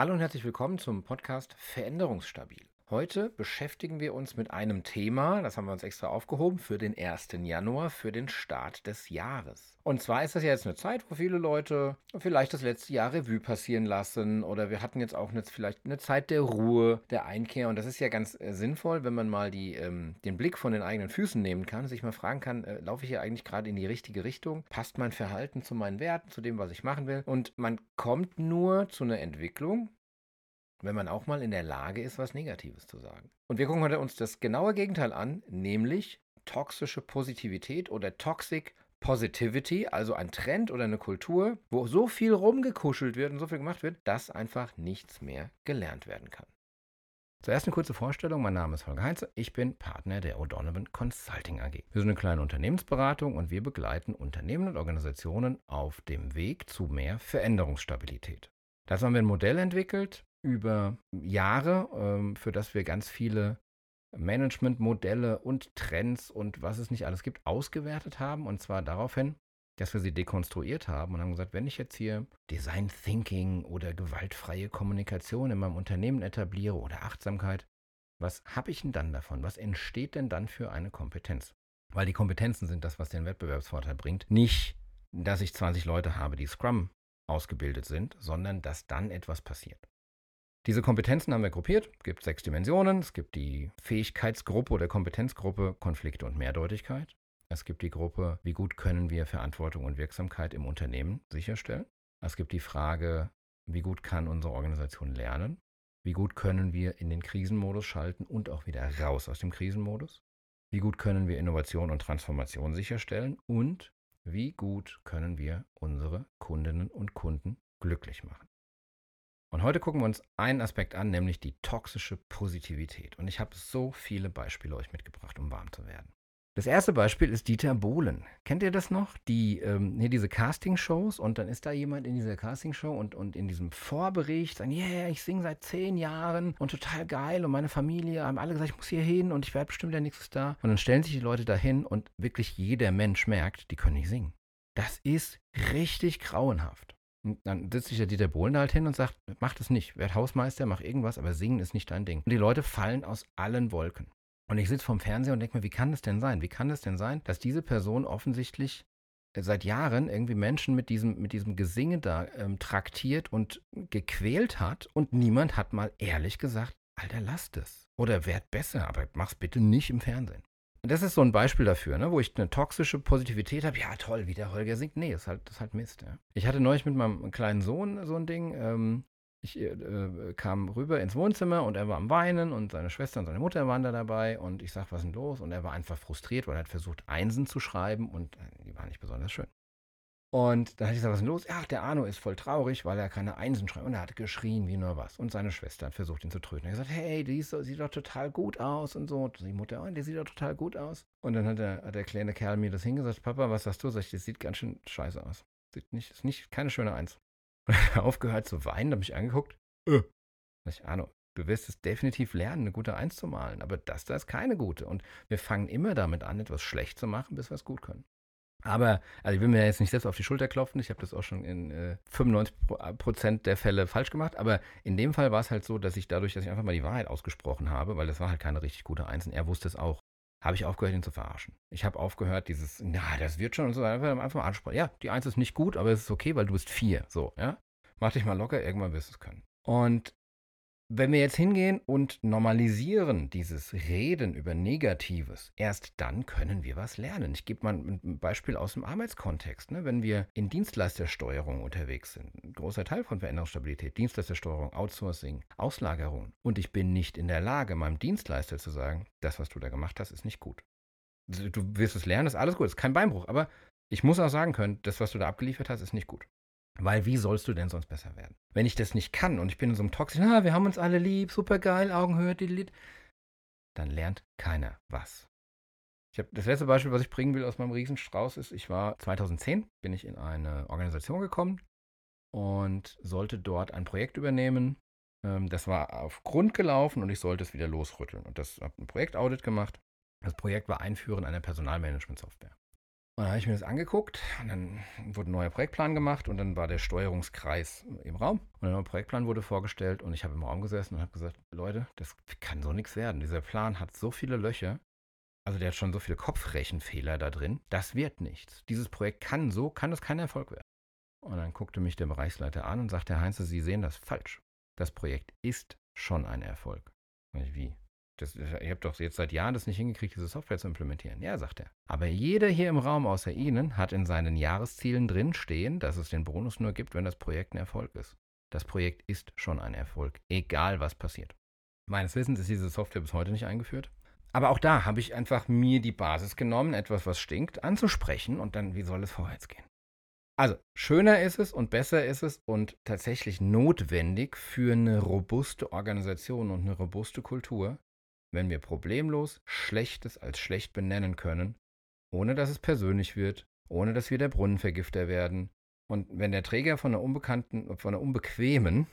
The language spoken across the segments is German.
Hallo und herzlich willkommen zum Podcast Veränderungsstabil. Heute beschäftigen wir uns mit einem Thema, das haben wir uns extra aufgehoben, für den 1. Januar, für den Start des Jahres. Und zwar ist das ja jetzt eine Zeit, wo viele Leute vielleicht das letzte Jahr Revue passieren lassen oder wir hatten jetzt auch eine, vielleicht eine Zeit der Ruhe, der Einkehr. Und das ist ja ganz äh, sinnvoll, wenn man mal die, ähm, den Blick von den eigenen Füßen nehmen kann, sich mal fragen kann, äh, laufe ich hier eigentlich gerade in die richtige Richtung? Passt mein Verhalten zu meinen Werten, zu dem, was ich machen will? Und man kommt nur zu einer Entwicklung, wenn man auch mal in der Lage ist, was Negatives zu sagen. Und wir gucken heute uns das genaue Gegenteil an, nämlich toxische Positivität oder Toxic Positivity, also ein Trend oder eine Kultur, wo so viel rumgekuschelt wird und so viel gemacht wird, dass einfach nichts mehr gelernt werden kann. Zuerst eine kurze Vorstellung. Mein Name ist Holger Heinze. Ich bin Partner der O'Donovan Consulting AG. Wir sind eine kleine Unternehmensberatung und wir begleiten Unternehmen und Organisationen auf dem Weg zu mehr Veränderungsstabilität. Dazu haben wir ein Modell entwickelt, über Jahre, ähm, für das wir ganz viele Managementmodelle und Trends und was es nicht alles gibt, ausgewertet haben. Und zwar daraufhin, dass wir sie dekonstruiert haben und haben gesagt, wenn ich jetzt hier Design Thinking oder gewaltfreie Kommunikation in meinem Unternehmen etabliere oder Achtsamkeit, was habe ich denn dann davon? Was entsteht denn dann für eine Kompetenz? Weil die Kompetenzen sind das, was den Wettbewerbsvorteil bringt. Nicht, dass ich 20 Leute habe, die Scrum ausgebildet sind, sondern dass dann etwas passiert. Diese Kompetenzen haben wir gruppiert. Es gibt sechs Dimensionen. Es gibt die Fähigkeitsgruppe oder Kompetenzgruppe Konflikte und Mehrdeutigkeit. Es gibt die Gruppe, wie gut können wir Verantwortung und Wirksamkeit im Unternehmen sicherstellen. Es gibt die Frage, wie gut kann unsere Organisation lernen. Wie gut können wir in den Krisenmodus schalten und auch wieder raus aus dem Krisenmodus. Wie gut können wir Innovation und Transformation sicherstellen. Und wie gut können wir unsere Kundinnen und Kunden glücklich machen. Und heute gucken wir uns einen Aspekt an, nämlich die toxische Positivität. Und ich habe so viele Beispiele euch mitgebracht, um warm zu werden. Das erste Beispiel ist Dieter Bohlen. Kennt ihr das noch? Die, ähm, hier diese Castingshows und dann ist da jemand in dieser Castingshow und, und in diesem Vorbericht sagt, yeah, ich singe seit zehn Jahren und total geil und meine Familie haben alle gesagt, ich muss hier hin und ich werde bestimmt der Nächste da. Und dann stellen sich die Leute dahin und wirklich jeder Mensch merkt, die können nicht singen. Das ist richtig grauenhaft. Und dann sitzt sich der Dieter Bohlen da halt hin und sagt, mach das nicht, werd Hausmeister, mach irgendwas, aber singen ist nicht dein Ding. Und die Leute fallen aus allen Wolken. Und ich sitze vorm Fernseher und denke mir, wie kann das denn sein? Wie kann das denn sein, dass diese Person offensichtlich seit Jahren irgendwie Menschen mit diesem, mit diesem Gesinge da ähm, traktiert und gequält hat und niemand hat mal ehrlich gesagt, Alter, lass das. Oder werd besser, aber mach's bitte nicht im Fernsehen. Das ist so ein Beispiel dafür, ne, wo ich eine toxische Positivität habe. Ja, toll, wie der Holger singt. Nee, das ist halt, ist halt Mist. Ja. Ich hatte neulich mit meinem kleinen Sohn so ein Ding. Ähm, ich äh, kam rüber ins Wohnzimmer und er war am Weinen und seine Schwester und seine Mutter waren da dabei und ich sag, was ist denn los? Und er war einfach frustriert, weil er hat versucht, Einsen zu schreiben und äh, die waren nicht besonders schön. Und dann hatte ich gesagt, was ist denn los? Ja, der Arno ist voll traurig, weil er keine Einsen schreibt. Und er hat geschrien wie nur was. Und seine Schwester hat versucht, ihn zu trösten. Er hat gesagt, hey, die so, sieht doch total gut aus und so. Und die Mutter, oh, der sieht doch total gut aus. Und dann hat der, hat der kleine Kerl mir das hingesagt, Papa, was sagst du? Sag ich, das sieht ganz schön scheiße aus. Sieht nicht, ist nicht, keine schöne Eins. Und er hat aufgehört zu weinen, habe mich angeguckt. Äh. Sag ich, Arno, du wirst es definitiv lernen, eine gute Eins zu malen. Aber das da ist keine gute. Und wir fangen immer damit an, etwas schlecht zu machen, bis wir es gut können. Aber, also ich will mir jetzt nicht selbst auf die Schulter klopfen. Ich habe das auch schon in äh, 95% der Fälle falsch gemacht. Aber in dem Fall war es halt so, dass ich dadurch, dass ich einfach mal die Wahrheit ausgesprochen habe, weil das war halt keine richtig gute Eins und er wusste es auch, habe ich aufgehört, ihn zu verarschen. Ich habe aufgehört, dieses, na, das wird schon und so, einfach, einfach mal ansprechen. Ja, die Eins ist nicht gut, aber es ist okay, weil du bist vier. So, ja. Mach dich mal locker, irgendwann wirst du es können. Und wenn wir jetzt hingehen und normalisieren dieses Reden über Negatives, erst dann können wir was lernen. Ich gebe mal ein Beispiel aus dem Arbeitskontext. Ne? Wenn wir in Dienstleistersteuerung unterwegs sind, ein großer Teil von Veränderungsstabilität, Dienstleistersteuerung, Outsourcing, Auslagerung, und ich bin nicht in der Lage, meinem Dienstleister zu sagen, das, was du da gemacht hast, ist nicht gut. Du wirst es lernen, ist alles gut, ist kein Beinbruch, aber ich muss auch sagen können, das, was du da abgeliefert hast, ist nicht gut. Weil wie sollst du denn sonst besser werden? Wenn ich das nicht kann und ich bin in so einem toxischen, ah, wir haben uns alle lieb, super geil, Augenhöhe, Lied, dann lernt keiner was. Ich habe das letzte Beispiel, was ich bringen will aus meinem Riesenstrauß ist, ich war 2010, bin ich in eine Organisation gekommen und sollte dort ein Projekt übernehmen. Ähm, das war auf Grund gelaufen und ich sollte es wieder losrütteln. Und das habe ein Projektaudit gemacht. Das Projekt war Einführen einer Personalmanagement-Software. Und dann habe ich mir das angeguckt und dann wurde ein neuer Projektplan gemacht und dann war der Steuerungskreis im Raum und der neue Projektplan wurde vorgestellt und ich habe im Raum gesessen und habe gesagt, Leute, das kann so nichts werden. Dieser Plan hat so viele Löcher, also der hat schon so viele Kopfrechenfehler da drin, das wird nichts. Dieses Projekt kann so, kann es kein Erfolg werden. Und dann guckte mich der Bereichsleiter an und sagte, Herr Heinze, Sie sehen das falsch. Das Projekt ist schon ein Erfolg. Und ich, wie? Das, ihr habt doch jetzt seit Jahren das nicht hingekriegt, diese Software zu implementieren. Ja, sagt er. Aber jeder hier im Raum außer Ihnen hat in seinen Jahreszielen drin stehen, dass es den Bonus nur gibt, wenn das Projekt ein Erfolg ist. Das Projekt ist schon ein Erfolg, egal was passiert. Meines Wissens ist diese Software bis heute nicht eingeführt. Aber auch da habe ich einfach mir die Basis genommen, etwas, was stinkt, anzusprechen und dann, wie soll es vorwärts gehen? Also, schöner ist es und besser ist es und tatsächlich notwendig für eine robuste Organisation und eine robuste Kultur, wenn wir problemlos Schlechtes als schlecht benennen können, ohne dass es persönlich wird, ohne dass wir der Brunnenvergifter werden. Und wenn der Träger von einer unbekannten, von einer unbequemen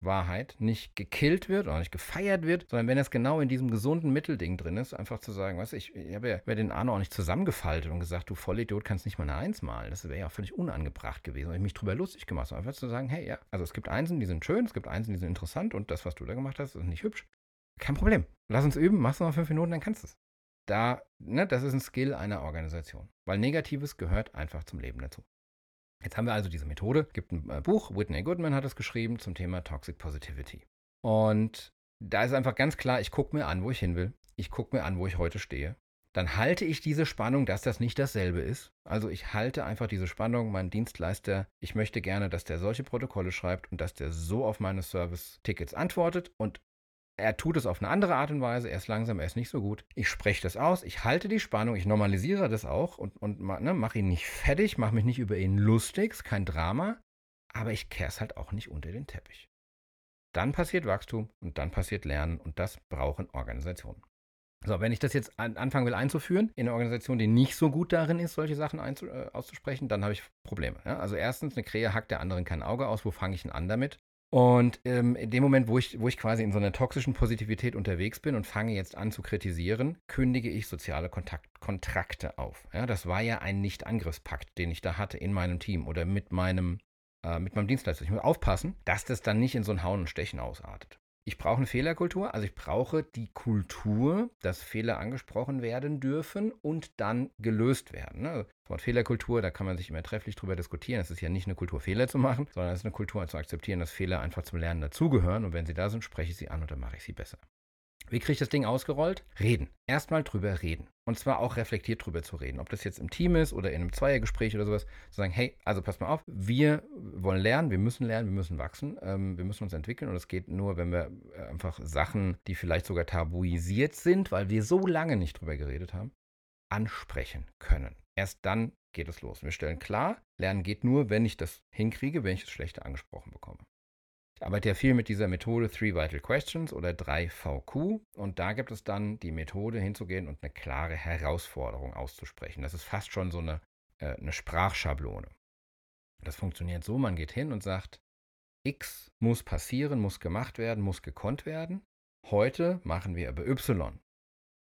Wahrheit nicht gekillt wird oder nicht gefeiert wird, sondern wenn es genau in diesem gesunden Mittelding drin ist, einfach zu sagen, was ich, ich habe ja den Arno auch nicht zusammengefaltet und gesagt, du Vollidiot kannst nicht mal eine Eins malen. Das wäre ja völlig unangebracht gewesen. Und ich mich drüber lustig gemacht, einfach zu sagen, hey, ja, also es gibt Einsen, die sind schön, es gibt Einsen, die sind interessant und das, was du da gemacht hast, ist nicht hübsch. Kein Problem. Lass uns üben, machst du noch fünf Minuten, dann kannst du es. Da, ne, das ist ein Skill einer Organisation. Weil Negatives gehört einfach zum Leben dazu. Jetzt haben wir also diese Methode. Es gibt ein äh, Buch, Whitney Goodman hat es geschrieben zum Thema Toxic Positivity. Und da ist einfach ganz klar, ich gucke mir an, wo ich hin will. Ich gucke mir an, wo ich heute stehe. Dann halte ich diese Spannung, dass das nicht dasselbe ist. Also ich halte einfach diese Spannung, mein Dienstleister, ich möchte gerne, dass der solche Protokolle schreibt und dass der so auf meine Service-Tickets antwortet. Und er tut es auf eine andere Art und Weise, er ist langsam, er ist nicht so gut. Ich spreche das aus, ich halte die Spannung, ich normalisiere das auch und, und ne, mache ihn nicht fertig, mache mich nicht über ihn lustig, ist kein Drama, aber ich kehre es halt auch nicht unter den Teppich. Dann passiert Wachstum und dann passiert Lernen und das brauchen Organisationen. So, wenn ich das jetzt an, anfangen will einzuführen, in eine Organisation, die nicht so gut darin ist, solche Sachen äh, auszusprechen, dann habe ich Probleme. Ja? Also erstens, eine Krähe hackt der anderen kein Auge aus, wo fange ich denn an damit? Und ähm, in dem Moment, wo ich, wo ich quasi in so einer toxischen Positivität unterwegs bin und fange jetzt an zu kritisieren, kündige ich soziale Kontakt Kontrakte auf. Ja, das war ja ein Nicht-Angriffspakt, den ich da hatte in meinem Team oder mit meinem, äh, mit meinem Dienstleister. Ich muss aufpassen, dass das dann nicht in so ein Hauen und Stechen ausartet. Ich brauche eine Fehlerkultur, also ich brauche die Kultur, dass Fehler angesprochen werden dürfen und dann gelöst werden. Ne? Das Wort Fehlerkultur, da kann man sich immer trefflich drüber diskutieren. Es ist ja nicht eine Kultur, Fehler zu machen, sondern es ist eine Kultur zu akzeptieren, dass Fehler einfach zum Lernen dazugehören und wenn sie da sind, spreche ich sie an und dann mache ich sie besser. Wie kriege ich das Ding ausgerollt? Reden. Erstmal drüber reden. Und zwar auch reflektiert drüber zu reden. Ob das jetzt im Team ist oder in einem Zweiergespräch oder sowas. Zu sagen, hey, also pass mal auf, wir wollen lernen, wir müssen lernen, wir müssen wachsen, ähm, wir müssen uns entwickeln. Und es geht nur, wenn wir äh, einfach Sachen, die vielleicht sogar tabuisiert sind, weil wir so lange nicht drüber geredet haben, ansprechen können. Erst dann geht es los. Wir stellen klar, Lernen geht nur, wenn ich das hinkriege, wenn ich das Schlechte angesprochen bekomme. Ich arbeite ja viel mit dieser Methode Three Vital Questions oder 3VQ und da gibt es dann die Methode hinzugehen und eine klare Herausforderung auszusprechen. Das ist fast schon so eine, äh, eine Sprachschablone. Das funktioniert so, man geht hin und sagt, X muss passieren, muss gemacht werden, muss gekonnt werden. Heute machen wir aber Y.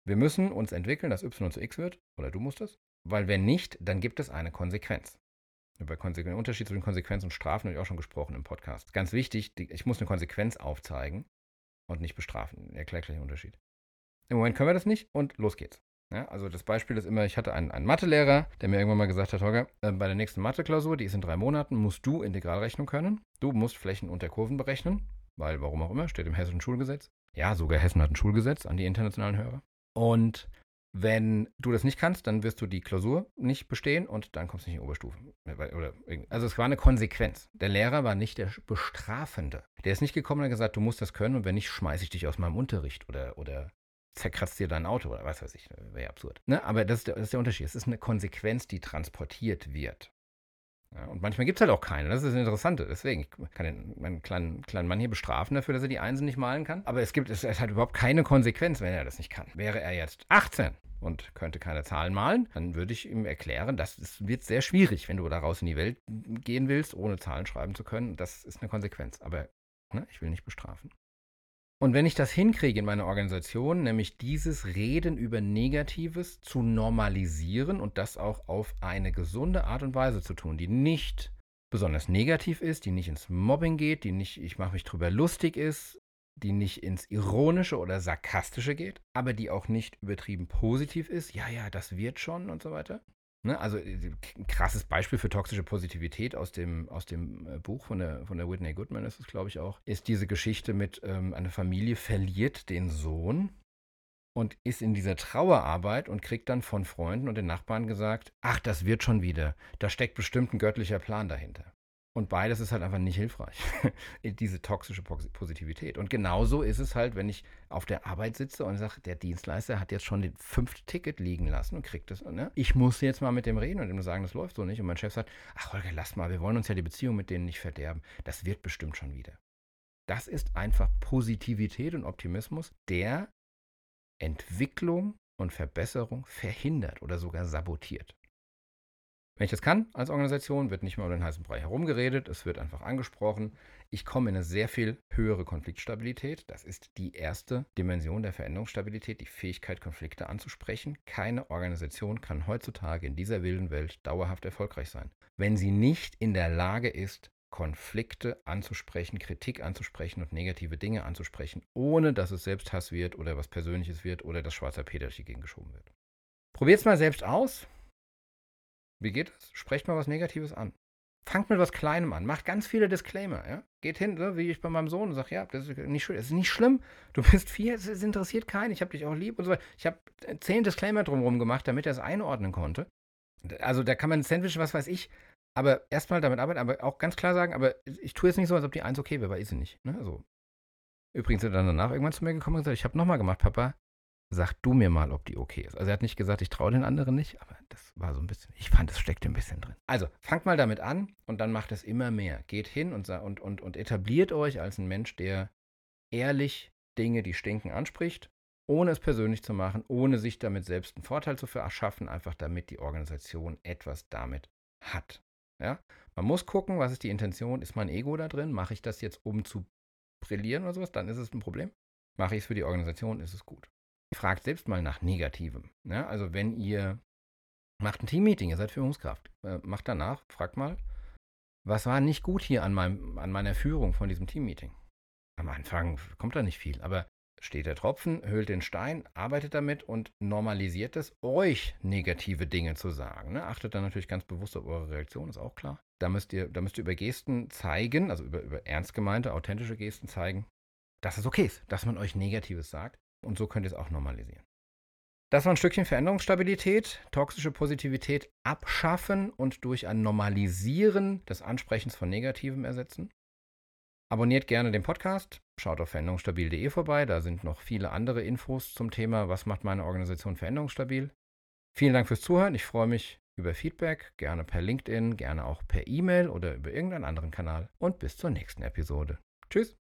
Wir müssen uns entwickeln, dass Y zu X wird, oder du musst es, weil wenn nicht, dann gibt es eine Konsequenz. Über den Unterschied zwischen Konsequenz und Strafen habe ich auch schon gesprochen im Podcast. Ganz wichtig, ich muss eine Konsequenz aufzeigen und nicht bestrafen. Ich erkläre gleich den Unterschied. Im Moment können wir das nicht und los geht's. Ja, also das Beispiel ist immer, ich hatte einen, einen Mathelehrer, der mir irgendwann mal gesagt hat, Holger, äh, bei der nächsten Mathe-Klausur, die ist in drei Monaten, musst du Integralrechnung können. Du musst Flächen und der Kurven berechnen, weil warum auch immer, steht im hessischen Schulgesetz. Ja, sogar Hessen hat ein Schulgesetz an die internationalen Hörer. Und wenn du das nicht kannst, dann wirst du die Klausur nicht bestehen und dann kommst du nicht in die Oberstufe. also es war eine Konsequenz. Der Lehrer war nicht der Bestrafende. Der ist nicht gekommen und hat gesagt, du musst das können und wenn nicht, schmeiße ich dich aus meinem Unterricht oder, oder zerkratzt dir dein Auto oder was weiß ich. Wäre ja absurd. Ne? Aber das ist, der, das ist der Unterschied. Es ist eine Konsequenz, die transportiert wird. Ja, und manchmal gibt es halt auch keine. Das ist das Interessante. Deswegen, ich kann den, meinen kleinen, kleinen Mann hier bestrafen dafür, dass er die Einsen nicht malen kann. Aber es gibt, es, es hat überhaupt keine Konsequenz, wenn er das nicht kann. Wäre er jetzt 18 und könnte keine Zahlen malen, dann würde ich ihm erklären, dass es wird sehr schwierig, wenn du daraus in die Welt gehen willst, ohne Zahlen schreiben zu können. Das ist eine Konsequenz. Aber ne, ich will nicht bestrafen. Und wenn ich das hinkriege in meiner Organisation, nämlich dieses Reden über Negatives zu normalisieren und das auch auf eine gesunde Art und Weise zu tun, die nicht besonders negativ ist, die nicht ins Mobbing geht, die nicht, ich mache mich drüber lustig ist, die nicht ins Ironische oder Sarkastische geht, aber die auch nicht übertrieben positiv ist, ja, ja, das wird schon und so weiter. Ne? Also äh, ein krasses Beispiel für toxische Positivität aus dem, aus dem äh, Buch von der, von der Whitney Goodman ist es, glaube ich, auch, ist diese Geschichte mit ähm, einer Familie verliert den Sohn und ist in dieser Trauerarbeit und kriegt dann von Freunden und den Nachbarn gesagt, ach, das wird schon wieder, da steckt bestimmt ein göttlicher Plan dahinter. Und beides ist halt einfach nicht hilfreich. Diese toxische Positivität. Und genauso ist es halt, wenn ich auf der Arbeit sitze und sage, der Dienstleister hat jetzt schon den fünften Ticket liegen lassen und kriegt das. Ne? Ich muss jetzt mal mit dem reden und ihm sagen, das läuft so nicht. Und mein Chef sagt, ach Holger, lass mal, wir wollen uns ja die Beziehung mit denen nicht verderben. Das wird bestimmt schon wieder. Das ist einfach Positivität und Optimismus, der Entwicklung und Verbesserung verhindert oder sogar sabotiert. Wenn ich das kann als Organisation, wird nicht mehr um den heißen Brei herumgeredet, es wird einfach angesprochen. Ich komme in eine sehr viel höhere Konfliktstabilität. Das ist die erste Dimension der Veränderungsstabilität, die Fähigkeit, Konflikte anzusprechen. Keine Organisation kann heutzutage in dieser wilden Welt dauerhaft erfolgreich sein, wenn sie nicht in der Lage ist, Konflikte anzusprechen, Kritik anzusprechen und negative Dinge anzusprechen, ohne dass es Selbsthass wird oder was Persönliches wird oder das schwarze Peter durch die Gegend geschoben wird. Probiert es mal selbst aus. Wie geht das? Sprecht mal was Negatives an. Fangt mit was Kleinem an. Macht ganz viele Disclaimer. Ja? Geht hin, so, wie ich bei meinem Sohn, und sage, ja, das ist nicht, das ist nicht schlimm. Du bist vier, es interessiert keinen. Ich habe dich auch lieb und so weiter. Ich habe zehn Disclaimer drumherum gemacht, damit er es einordnen konnte. Also da kann man ein Sandwich, was weiß ich, aber erstmal damit arbeiten, aber auch ganz klar sagen, aber ich tue jetzt nicht so, als ob die eins okay wäre, weil ist sie nicht. Ne? Also, übrigens sind er dann danach irgendwann zu mir gekommen und gesagt, ich habe nochmal gemacht, Papa, sag du mir mal, ob die okay ist. Also er hat nicht gesagt, ich traue den anderen nicht, aber das war so ein bisschen, ich fand, es steckte ein bisschen drin. Also fangt mal damit an und dann macht es immer mehr. Geht hin und, und, und, und etabliert euch als ein Mensch, der ehrlich Dinge, die stinken, anspricht, ohne es persönlich zu machen, ohne sich damit selbst einen Vorteil zu verschaffen, einfach damit die Organisation etwas damit hat. Ja? Man muss gucken, was ist die Intention, ist mein Ego da drin, mache ich das jetzt, um zu brillieren oder sowas, dann ist es ein Problem. Mache ich es für die Organisation, ist es gut fragt selbst mal nach Negativem. Ja, also wenn ihr macht ein Teammeeting, ihr seid Führungskraft, äh, macht danach, fragt mal, was war nicht gut hier an, meinem, an meiner Führung von diesem Teammeeting? Am Anfang kommt da nicht viel, aber steht der Tropfen, höhlt den Stein, arbeitet damit und normalisiert es, euch negative Dinge zu sagen. Ne? Achtet dann natürlich ganz bewusst auf eure Reaktion, ist auch klar. Da müsst ihr, da müsst ihr über Gesten zeigen, also über, über ernst gemeinte, authentische Gesten zeigen, dass es okay ist, dass man euch Negatives sagt. Und so könnt ihr es auch normalisieren. Das war ein Stückchen Veränderungsstabilität, toxische Positivität abschaffen und durch ein Normalisieren des Ansprechens von Negativem ersetzen. Abonniert gerne den Podcast, schaut auf veränderungsstabil.de vorbei, da sind noch viele andere Infos zum Thema, was macht meine Organisation veränderungsstabil. Vielen Dank fürs Zuhören, ich freue mich über Feedback, gerne per LinkedIn, gerne auch per E-Mail oder über irgendeinen anderen Kanal und bis zur nächsten Episode. Tschüss!